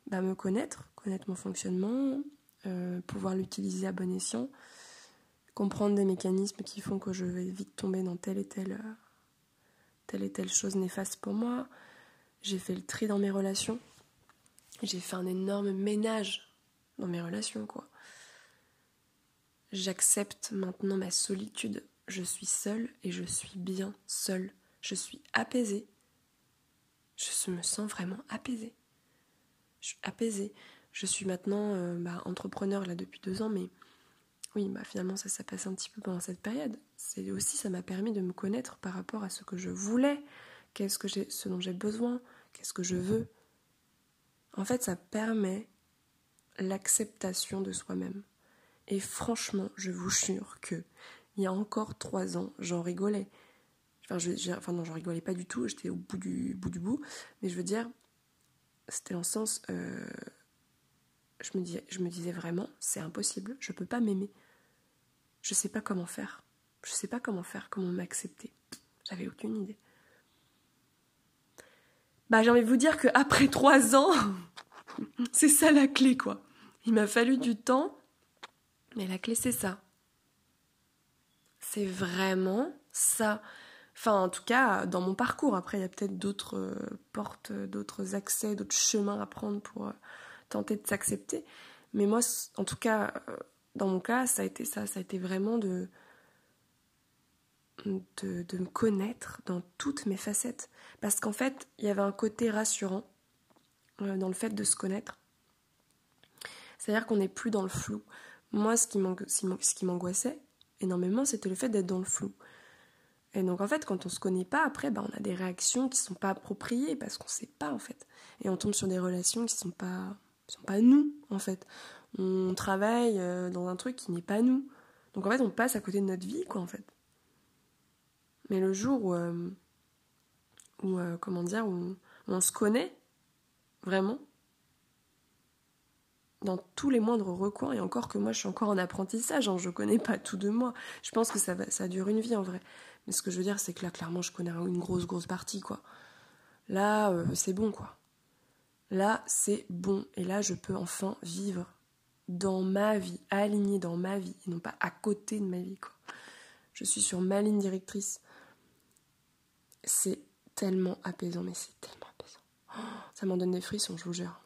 bah, me connaître, connaître mon fonctionnement, euh, pouvoir l'utiliser à bon escient, comprendre des mécanismes qui font que je vais vite tomber dans tel et tel euh, telle et telle chose néfaste pour moi. j'ai fait le tri dans mes relations. J'ai fait un énorme ménage dans mes relations, quoi. J'accepte maintenant ma solitude. Je suis seule et je suis bien seule. Je suis apaisée. Je me sens vraiment apaisée. Je suis apaisée. Je suis maintenant euh, bah, entrepreneur là depuis deux ans, mais oui, bah, finalement ça, ça passe un petit peu pendant cette période. C'est aussi ça m'a permis de me connaître par rapport à ce que je voulais, qu'est-ce que j'ai, ce dont j'ai besoin, qu'est-ce que je veux? En fait, ça permet l'acceptation de soi-même. Et franchement, je vous jure que il y a encore trois ans, j'en rigolais. Enfin, non, j'en rigolais pas du tout. J'étais au bout du bout du bout. Mais je veux dire, c'était en sens, euh, je me disais, je me disais vraiment, c'est impossible. Je peux pas m'aimer. Je sais pas comment faire. Je sais pas comment faire, comment m'accepter. J'avais aucune idée. Bah, j'ai envie de vous dire qu'après trois ans, c'est ça la clé, quoi. Il m'a fallu du temps, mais la clé, c'est ça. C'est vraiment ça. Enfin, en tout cas, dans mon parcours. Après, il y a peut-être d'autres euh, portes, d'autres accès, d'autres chemins à prendre pour euh, tenter de s'accepter. Mais moi, en tout cas, euh, dans mon cas, ça a été ça. Ça a été vraiment de, de, me connaître dans toutes mes facettes. Parce qu'en fait, il y avait un côté rassurant dans le fait de se connaître. C'est-à-dire qu'on n'est plus dans le flou. Moi, ce qui m'angoissait énormément, c'était le fait d'être dans le flou. Et donc en fait, quand on se connaît pas, après, bah, on a des réactions qui sont pas appropriées parce qu'on sait pas en fait. Et on tombe sur des relations qui sont pas, sont pas nous en fait. On travaille euh, dans un truc qui n'est pas nous. Donc en fait, on passe à côté de notre vie quoi en fait. Mais le jour où, euh, euh, comment dire, où on se connaît vraiment, dans tous les moindres recoins, et encore que moi je suis encore en apprentissage, hein, je connais pas tout de moi. Je pense que ça, va, ça dure une vie en vrai. Mais ce que je veux dire, c'est que là, clairement, je connais une grosse, grosse partie, quoi. Là, c'est bon, quoi. Là, c'est bon. Et là, je peux enfin vivre dans ma vie, aligné dans ma vie, et non pas à côté de ma vie, quoi. Je suis sur ma ligne directrice. C'est tellement apaisant, mais c'est tellement apaisant. Oh, ça m'en donne des frissons, je vous jure.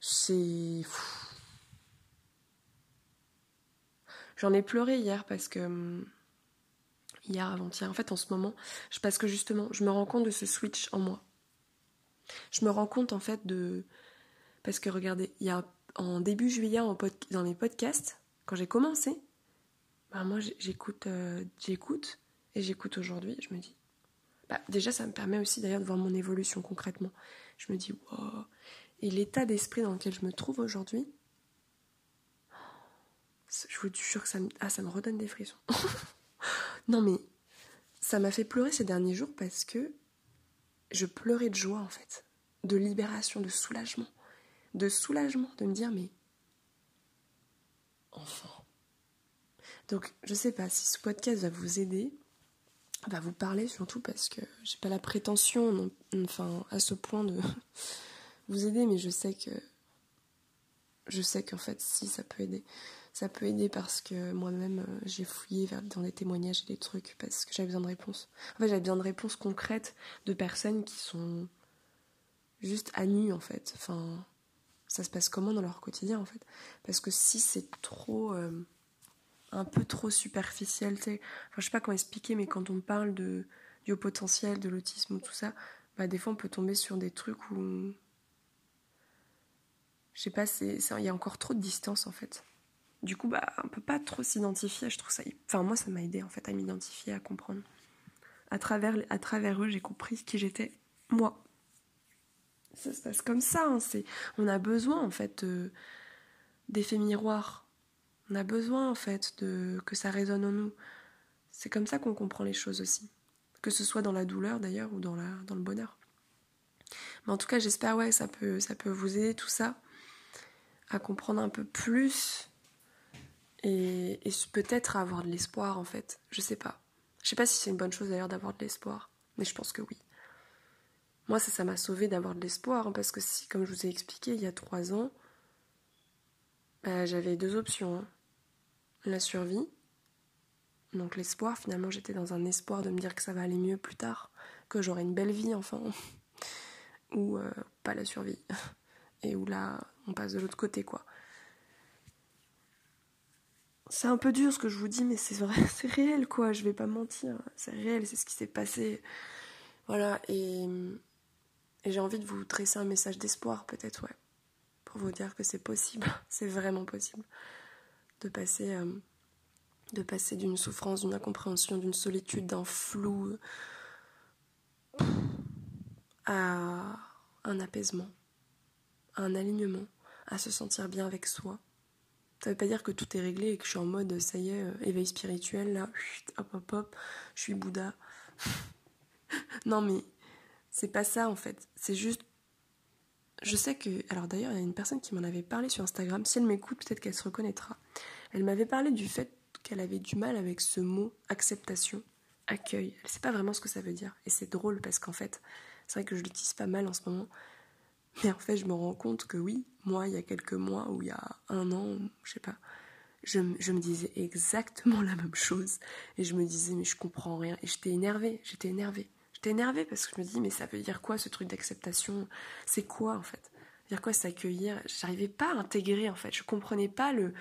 C'est. J'en ai pleuré hier parce que. Hier, avant-hier, en fait, en ce moment, parce que justement, je me rends compte de ce switch en moi. Je me rends compte, en fait, de. Parce que regardez, il y a en début juillet, dans mes podcasts, quand j'ai commencé, bah moi, j'écoute, euh, j'écoute, et j'écoute aujourd'hui, je me dis. Bah, déjà, ça me permet aussi d'ailleurs de voir mon évolution concrètement. Je me dis, wow, et l'état d'esprit dans lequel je me trouve aujourd'hui, je vous jure que ça me, ah, ça me redonne des frissons. non mais ça m'a fait pleurer ces derniers jours parce que je pleurais de joie en fait, de libération, de soulagement, de soulagement, de me dire mais enfin. Donc je sais pas si ce podcast va vous aider, va vous parler surtout parce que j'ai pas la prétention, enfin à ce point de vous aider, mais je sais que je sais qu'en fait si ça peut aider. Ça peut aider parce que moi-même euh, j'ai fouillé dans des témoignages et des trucs parce que j'avais besoin de réponses. En fait j'avais besoin de réponses concrètes de personnes qui sont juste à nu en fait. Enfin ça se passe comment dans leur quotidien en fait? Parce que si c'est trop euh, un peu trop superficiel, tu sais, enfin je sais pas comment expliquer, mais quand on parle de du potentiel, de l'autisme ou tout ça, bah des fois on peut tomber sur des trucs où je sais pas, il y a encore trop de distance en fait. Du coup, bah, on peut pas trop s'identifier. Je trouve ça, enfin moi, ça m'a aidé en fait à m'identifier, à comprendre. À travers, eux, j'ai compris qui j'étais moi. Ça se passe comme ça. Hein, on a besoin en fait d'effets miroirs. On a besoin en fait de que ça résonne en nous. C'est comme ça qu'on comprend les choses aussi. Que ce soit dans la douleur d'ailleurs ou dans, le bonheur. Mais en tout cas, j'espère ouais, ça peut vous aider tout ça à comprendre un peu plus et, peut-être avoir de l'espoir en fait. Je sais pas. Je sais pas si c'est une bonne chose d'ailleurs d'avoir de l'espoir, mais je pense que oui. Moi, ça, ça m'a sauvé d'avoir de l'espoir, hein, parce que si, comme je vous ai expliqué, il y a trois ans, bah, j'avais deux options. Hein. La survie, donc l'espoir, finalement, j'étais dans un espoir de me dire que ça va aller mieux plus tard, que j'aurai une belle vie, enfin. ou pas la survie. Et où là, on passe de l'autre côté, quoi. C'est un peu dur ce que je vous dis, mais c'est vrai, c'est réel, quoi. Je vais pas mentir. C'est réel, c'est ce qui s'est passé. Voilà, et, j'ai envie de vous tresser un message d'espoir, peut-être, ouais. Pour vous dire que c'est possible. c'est vraiment possible. De passer. de passer d'une souffrance, d'une incompréhension, d'une solitude, d'un flou à un apaisement, à un alignement, à se sentir bien avec soi. Ça veut pas dire que tout est réglé et que je suis en mode ça y est, euh, éveil spirituel, là, hop hop hop, je suis Bouddha. non mais c'est pas ça en fait. C'est juste. Je sais que. Alors d'ailleurs, il y a une personne qui m'en avait parlé sur Instagram. Si elle m'écoute, peut-être qu'elle se reconnaîtra. Elle m'avait parlé du fait qu'elle avait du mal avec ce mot acceptation, accueil. Elle sait pas vraiment ce que ça veut dire. Et c'est drôle parce qu'en fait, c'est vrai que je l'utilise pas mal en ce moment. Mais en fait, je me rends compte que oui, moi, il y a quelques mois ou il y a un an, je sais pas, je, me disais exactement la même chose. Et je me disais, mais je comprends rien. Et j'étais énervée, j'étais énervée. J'étais énervée parce que je me dis, mais ça veut dire quoi ce truc d'acceptation? C'est quoi en fait? Dire quoi s'accueillir? J'arrivais pas à intégrer en fait. Je comprenais pas le.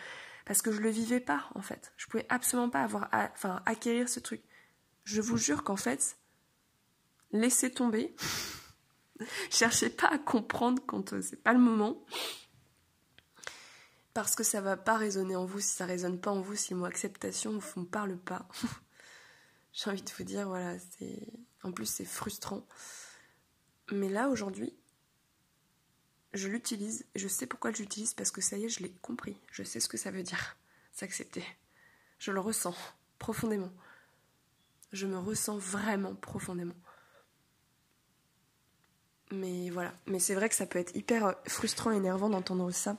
Parce que je le vivais pas en fait. Je pouvais absolument pas avoir. Enfin, acquérir ce truc. Je vous jure qu'en fait, laissez tomber. Cherchez pas à comprendre quand euh, c'est pas le moment. Parce que ça va pas résonner en vous si ça résonne pas en vous, si le mot acceptation ne vous parle pas. J'ai envie de vous dire, voilà, c'est. En plus, c'est frustrant. Mais là, aujourd'hui, je l'utilise. Je sais pourquoi je l'utilise parce que ça y est, je l'ai compris. Je sais ce que ça veut dire, s'accepter. Je le ressens profondément. Je me ressens vraiment profondément. Mais voilà. Mais c'est vrai que ça peut être hyper euh, frustrant et énervant d'entendre ça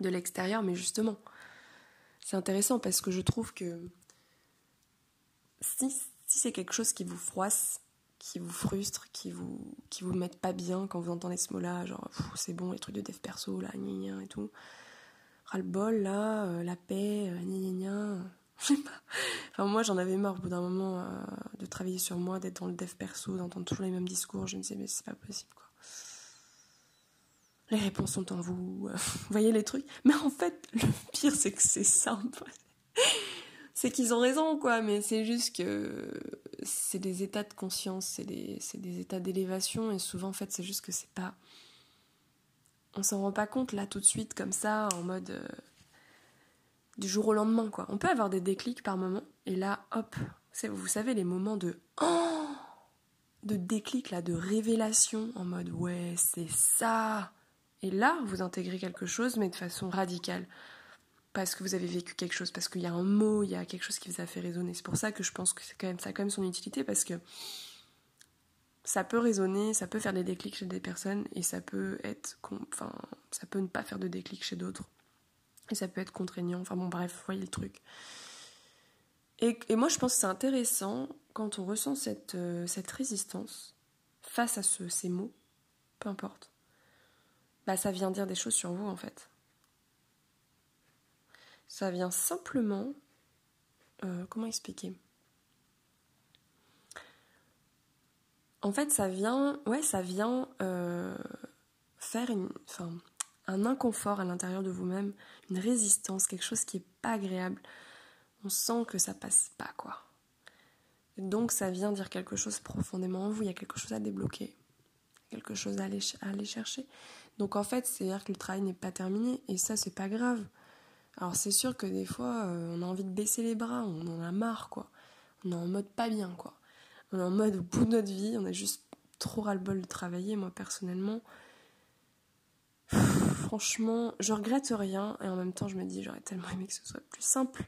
de l'extérieur, mais justement, c'est intéressant parce que je trouve que si, c'est quelque chose qui vous froisse, qui vous frustre, qui vous, qui vous mette pas bien quand vous entendez ce mot-là, genre c'est bon, les trucs de dev perso, là, gna gna et tout, ras-le-bol, là, euh, la paix, euh, gna gna gna. Enfin, moi, j'en avais marre au bout d'un moment euh, de travailler sur moi, d'être dans le dev perso, d'entendre toujours les mêmes discours. Je me disais, mais c'est pas possible, quoi. Les réponses sont en vous. vous voyez les trucs? Mais en fait, le pire, c'est que c'est simple. c'est qu'ils ont raison, quoi. Mais c'est juste que c'est des états de conscience, c'est des, des états d'élévation. Et souvent, en fait, c'est juste que c'est pas. On s'en rend pas compte là tout de suite, comme ça, en mode. Euh, du jour au lendemain, quoi. On peut avoir des déclics par moment, et là, hop, vous savez, les moments de oh de déclic, là, de révélation, en mode ouais, c'est ça. Et là, vous intégrez quelque chose, mais de façon radicale. Parce que vous avez vécu quelque chose, parce qu'il y a un mot, il y a quelque chose qui vous a fait résonner. C'est pour ça que je pense que ça a quand même son utilité, parce que ça peut résonner, ça peut faire des déclics chez des personnes, et ça peut être, enfin, ça peut ne pas faire de déclic chez d'autres. Et ça peut être contraignant. Enfin bon, bref, vous voyez le truc. Et, moi, je pense que c'est intéressant quand on ressent cette, euh, résistance face à ce, ces mots, peu importe. Bah, ça vient dire des choses sur vous, en fait. Ça vient simplement. Euh, comment expliquer? En fait, ça vient. Ouais, ça vient euh, faire une. Enfin un inconfort à l'intérieur de vous-même, une résistance, quelque chose qui est pas agréable. On sent que ça passe pas, quoi. donc ça vient dire quelque chose profondément en vous, il y a quelque chose à débloquer, quelque chose à aller, à aller chercher. Donc en fait, c'est-à-dire que le travail n'est pas terminé, et ça, c'est pas grave. Alors c'est sûr que des fois, euh, on a envie de baisser les bras, on en a marre, quoi. On est en mode pas bien, quoi. On est en mode au bout de notre vie, on a juste trop ras-le-bol de travailler, moi personnellement franchement, je regrette rien et en même temps, je me dis, j'aurais tellement aimé que ce soit plus simple.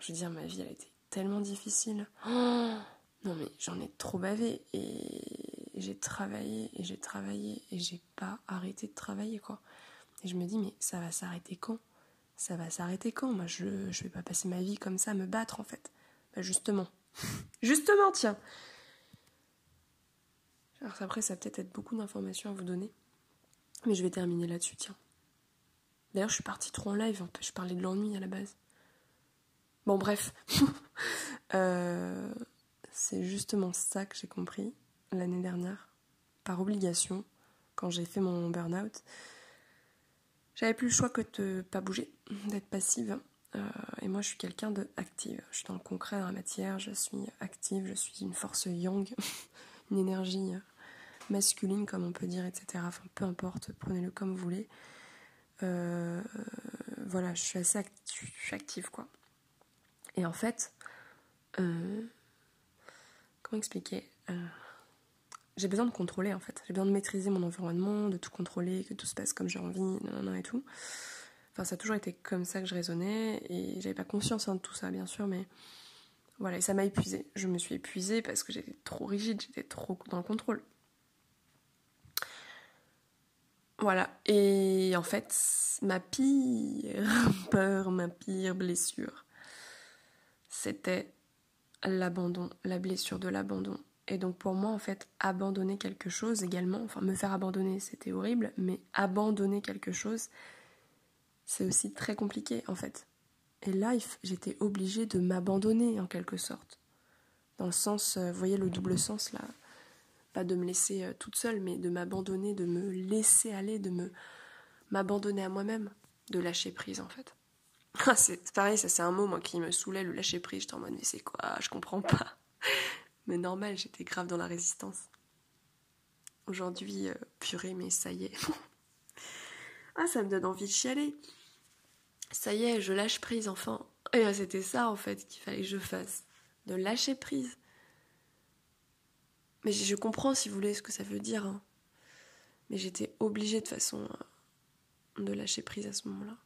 je veux dire, ma vie, elle a été tellement difficile. non, mais j'en ai trop bavé et j'ai travaillé et j'ai travaillé et j'ai pas arrêté de travailler, quoi. Et je me dis, mais ça va s'arrêter quand? Ça va s'arrêter quand? Moi, je, je vais pas passer ma vie comme ça à me battre, en fait. Bah, justement. justement, tiens. Alors, après, ça peut-être être beaucoup d'informations à vous donner. Mais je vais terminer là-dessus, tiens. D'ailleurs, je suis partie trop en live, je parlais de l'ennui à la base. Bon, bref. Euh, c'est justement ça que j'ai compris l'année dernière. par obligation quand j'ai fait mon burn-out. J'avais plus le choix que de pas bouger, d'être passive. Euh, et moi, je suis quelqu'un de active. Je suis dans le concret, dans la matière. Je suis active. Je suis une force yang, une énergie masculine, comme on peut dire, etc. Enfin, peu importe. Prenez-le comme vous voulez. Euh, voilà, je suis assez active, quoi. Et en fait, euh, comment expliquer J'ai besoin de contrôler, en fait. J'ai besoin de maîtriser mon environnement, de tout contrôler, que tout se passe comme j'ai envie, non, non, et tout. Enfin, ça a toujours été comme ça que je raisonnais et j'avais pas conscience hein, de tout ça, bien sûr, mais voilà, et ça m'a épuisée. Je me suis épuisée parce que j'étais trop rigide, j'étais trop dans le contrôle. Voilà, et en fait, ma pire peur, ma pire blessure, c'était l'abandon, la blessure de l'abandon. Et donc pour moi, en fait, abandonner quelque chose également, enfin me faire abandonner, c'était horrible, mais abandonner quelque chose, c'est aussi très compliqué en fait. Et là, j'étais obligée de m'abandonner en quelque sorte. Dans le sens, euh, voyez le double sens là De me laisser euh, toute seule, mais de m'abandonner, de me laisser aller, de me m'abandonner à moi-même, de lâcher prise en fait. C'est pareil, ça c'est un mot moi qui me saoulait, le lâcher prise. J'étais en mode, mais c'est quoi? Je comprends pas. Mais normal, j'étais grave dans la résistance. Aujourd'hui, euh, purée, mais ça y est. ah, ça me donne envie de chialer ça y est, je lâche prise enfin. Et c'était ça en fait qu'il fallait que je fasse, de lâcher prise. Mais je comprends si vous voulez ce que ça veut dire. Hein. Mais j'étais obligée de façon euh, de lâcher prise à ce moment-là.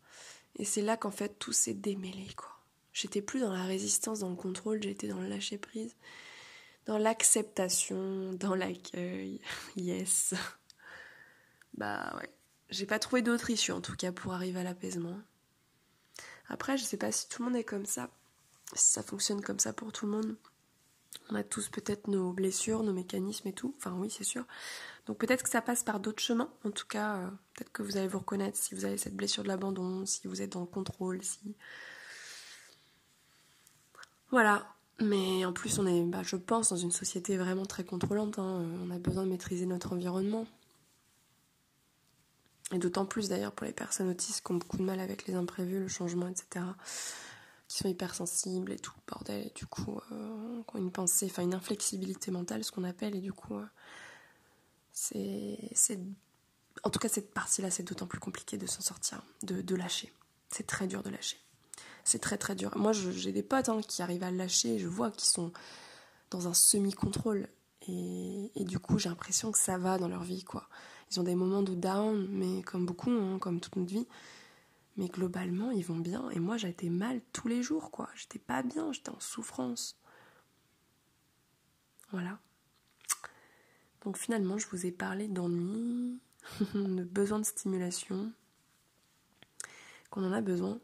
Et c'est là qu'en fait tout s'est démêlé quoi. J'étais plus dans la résistance, dans le contrôle, j'étais dans le lâcher prise, dans l'acceptation, dans l'accueil. yes. Bah ouais. J'ai pas trouvé d'autre issue en tout cas pour arriver à l'apaisement. Après, je sais pas si tout le monde est comme ça, si ça fonctionne comme ça pour tout le monde. On a tous peut-être nos blessures, nos mécanismes et tout. Enfin oui, c'est sûr. Donc peut-être que ça passe par d'autres chemins. En tout cas, euh, peut-être que vous allez vous reconnaître si vous avez cette blessure de l'abandon, si vous êtes dans le contrôle, si... Voilà. Mais en plus, on est, bah, je pense, dans une société vraiment très contrôlante. Hein. On a besoin de maîtriser notre environnement. Et d'autant plus d'ailleurs pour les personnes autistes qui ont beaucoup de mal avec les imprévus, le changement, etc. Qui sont hypersensibles et tout, bordel. Et du coup, euh, qui ont une pensée, enfin une inflexibilité mentale, ce qu'on appelle. Et du coup, euh, c'est. En tout cas, cette partie-là, c'est d'autant plus compliqué de s'en sortir, de, lâcher. C'est très dur de lâcher. C'est très très dur. Moi, j'ai des potes hein, qui arrivent à lâcher, je vois qu'ils sont dans un semi-contrôle. Et, et, du coup, j'ai l'impression que ça va dans leur vie, quoi. Ils ont des moments de down, mais comme beaucoup, hein, comme toute notre vie. Mais globalement, ils vont bien. Et moi, j'étais mal tous les jours, quoi. J'étais pas bien, j'étais en souffrance. Voilà. Donc finalement, je vous ai parlé d'ennui, de besoin de stimulation, qu'on en a besoin.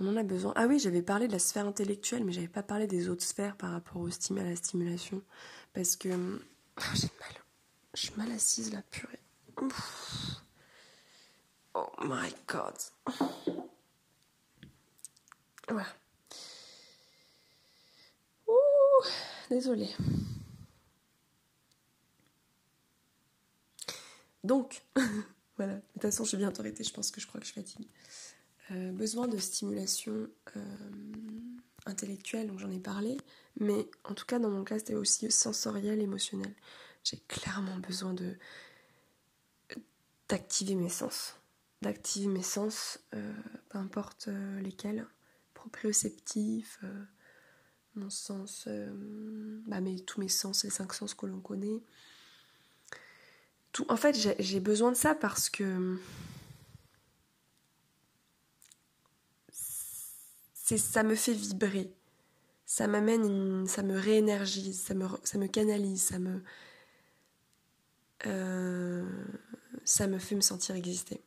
On en a besoin. Ah oui, j'avais parlé de la sphère intellectuelle, mais j'avais pas parlé des autres sphères par rapport au stim à la stimulation. Parce que. J'ai mal je suis mal assise la purée. Oh my god. Voilà. Ouh, désolée. Donc, voilà. De toute façon, je vais bientôt arrêter. Je pense que je crois que je fatigue. Euh, besoin de stimulation euh, intellectuelle, donc j'en ai parlé. Mais en tout cas, dans mon cas, c'était aussi sensoriel, émotionnel j'ai clairement besoin de d'activer mes sens. D'activer mes sens, euh, peu importe euh, lesquels, proprioceptif, euh, mon sens, bah, tous mes sens, les cinq sens que l'on connaît. Tout, en fait, j'ai besoin de ça parce que ça me fait vibrer. Ça m'amène, ça me réénergise, ça me, ça me canalise, ça me, ça me fait me sentir exister.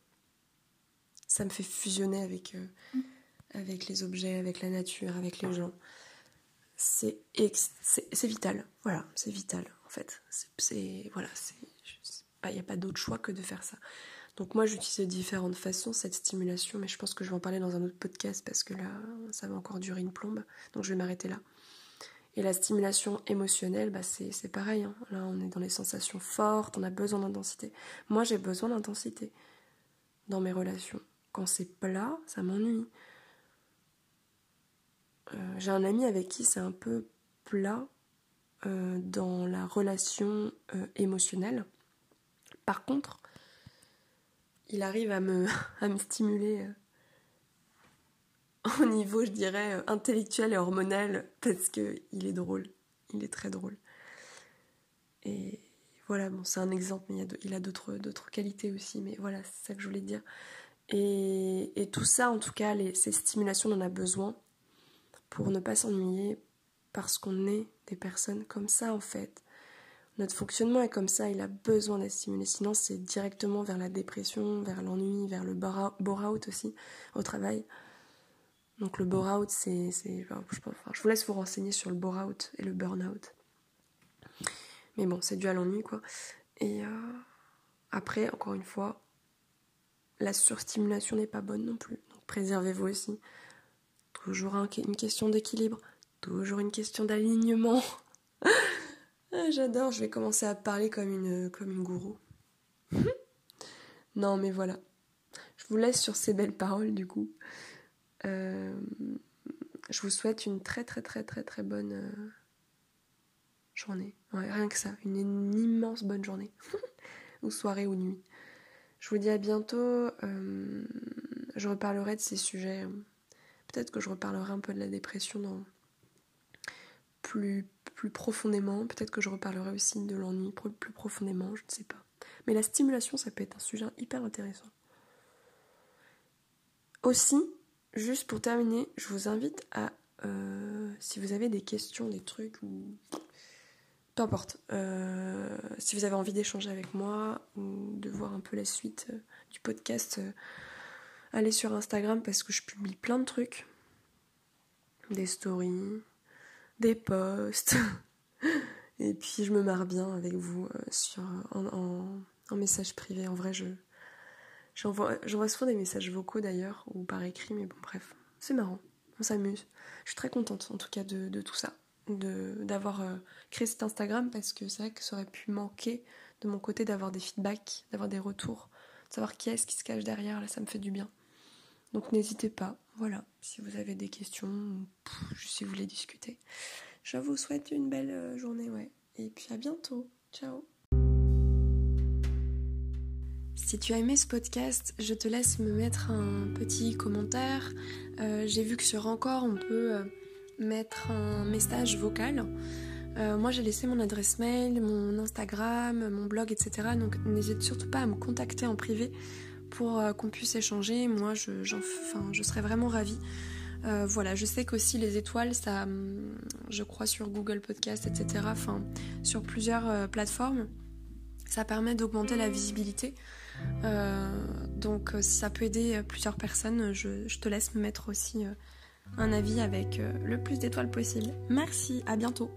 Ça me fait fusionner avec, euh, avec les objets, avec la nature, avec les gens. C'est c'est vital. Voilà, c'est vital en fait. C'est voilà, il n'y a pas d'autre choix que de faire ça. Donc moi j'utilise de différentes façons cette stimulation, mais je pense que je vais en parler dans un autre podcast parce que là ça va encore durer une plombe, donc je vais m'arrêter là. Et la stimulation émotionnelle, bah c'est pareil. Hein. Là, on est dans les sensations fortes, on a besoin d'intensité. Moi, j'ai besoin d'intensité dans mes relations. Quand c'est plat, ça m'ennuie. Euh, j'ai un ami avec qui c'est un peu plat euh, dans la relation euh, émotionnelle. Par contre, il arrive à me, à me stimuler au niveau, je dirais, intellectuel et hormonal parce qu'il est drôle. Il est très drôle. Et voilà, bon, c'est un exemple, mais il a d'autres qualités aussi, mais voilà, c'est ça que je voulais dire. Et, tout ça, en tout cas, ces stimulations, on en a besoin pour ne pas s'ennuyer, parce qu'on est des personnes comme ça, en fait. Notre fonctionnement est comme ça, il a besoin d'être stimulé, sinon c'est directement vers la dépression, vers l'ennui, vers le bore-out aussi, au travail. Donc le bore-out, c'est... je, vous laisse vous renseigner sur le bore-out et le burn-out. Mais bon, c'est dû à l'ennui, quoi. Et euh, après, encore une fois, la surstimulation n'est pas bonne non plus. Donc préservez-vous aussi. Toujours une question d'équilibre. Toujours une question d'alignement. Ah, j'adore, je vais commencer à parler comme une, comme une gourou. non, mais voilà. Je vous laisse sur ces belles paroles, du coup. Euh, je vous souhaite une très, très, très, très, très bonne euh, journée. rien que ça. Une, immense bonne journée. ou soirée ou nuit. Je vous dis à bientôt. Euh, je reparlerai de ces sujets. Peut-être que je reparlerai un peu de la dépression plus profondément. Peut-être que je reparlerai aussi de l'ennui plus profondément, je ne sais pas. Mais la stimulation, ça peut être un sujet hyper intéressant. Aussi, juste pour terminer, je vous invite à, euh, si vous avez des questions, des trucs, ou importe, euh, si vous avez envie d'échanger avec moi ou de voir un peu la suite euh, du podcast, allez sur Instagram parce que je publie plein de trucs, des stories, des posts. Et puis je me marre bien avec vous euh, sur, en, message privé. En vrai, je j'envoie, souvent des messages vocaux d'ailleurs, ou par écrit, mais bon, bref, c'est marrant, on s'amuse. Je suis très contente en tout cas de, tout ça, d'avoir euh, créé cet Instagram parce que c'est vrai que ça aurait pu manquer de mon côté d'avoir des feedbacks, d'avoir des retours, de savoir qui est-ce qui se cache derrière, là ça me fait du bien. Donc n'hésitez pas, voilà, si vous avez des questions, si vous voulez discuter. Je vous souhaite une belle euh, journée, ouais. Et puis à bientôt. Ciao. Si tu as aimé ce podcast, je te laisse me mettre un petit commentaire. Euh, j'ai vu que sur Encore, on peut mettre un message vocal. moi, j'ai laissé mon adresse mail, mon Instagram, mon blog, etc. Donc, n'hésite surtout pas à me contacter en privé pour euh, qu'on puisse échanger. Moi, je, serais vraiment ravie. Euh, voilà, je sais qu'aussi les étoiles, ça, hum, je crois sur Google Podcast, etc., enfin, sur plusieurs euh, plateformes, ça permet d'augmenter la visibilité. donc, si ça peut aider plusieurs personnes, je, te laisse me mettre aussi un avis avec euh, le plus d'étoiles possible. Merci, à bientôt.